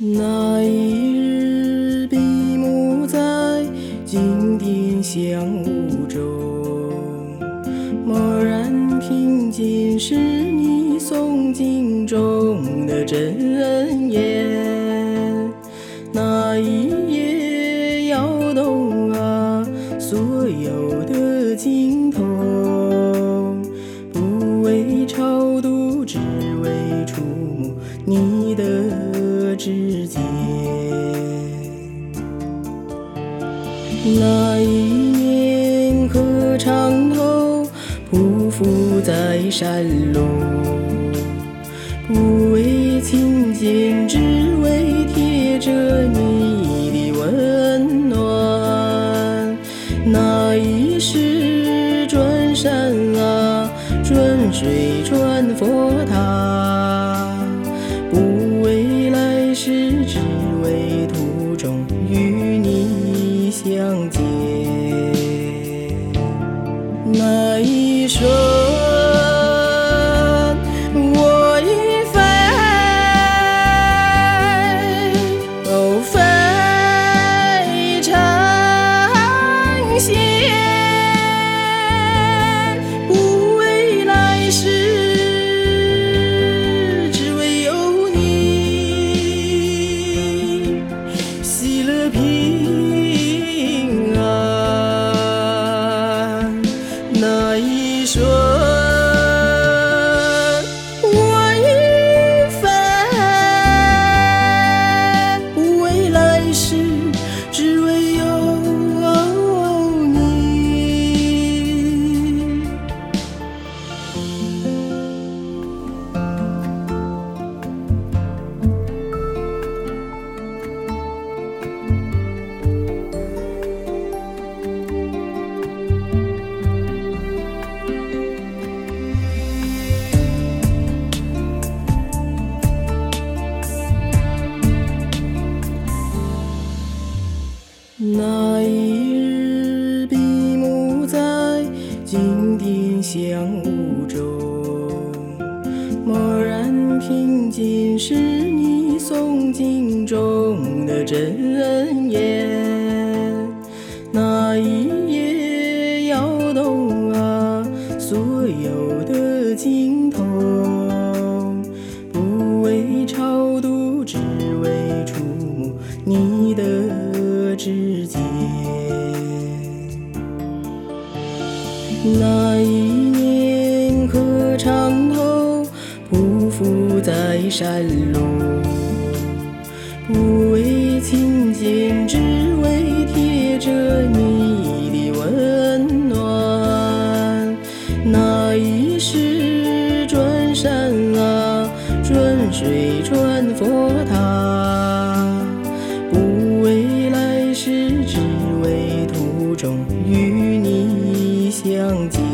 那一日，闭目在金殿香雾中，蓦然听见是你诵经中的真言。那一夜摇动啊，所有的经筒，不为超度，只为触摸你的之间。那一年磕长头匍匐在山路，不为觐见，只为贴着你的温暖。那一世转山啊，转水转佛塔，只为途中与你相见。那那一平静是你诵经中的真言。那一夜摇动啊，所有的经筒，不为超度，只为触摸你的指尖。那一山路，不为觐见，只为贴着你的温暖。那一世转山啊，转水转佛塔，不为来世，只为途中与你相见。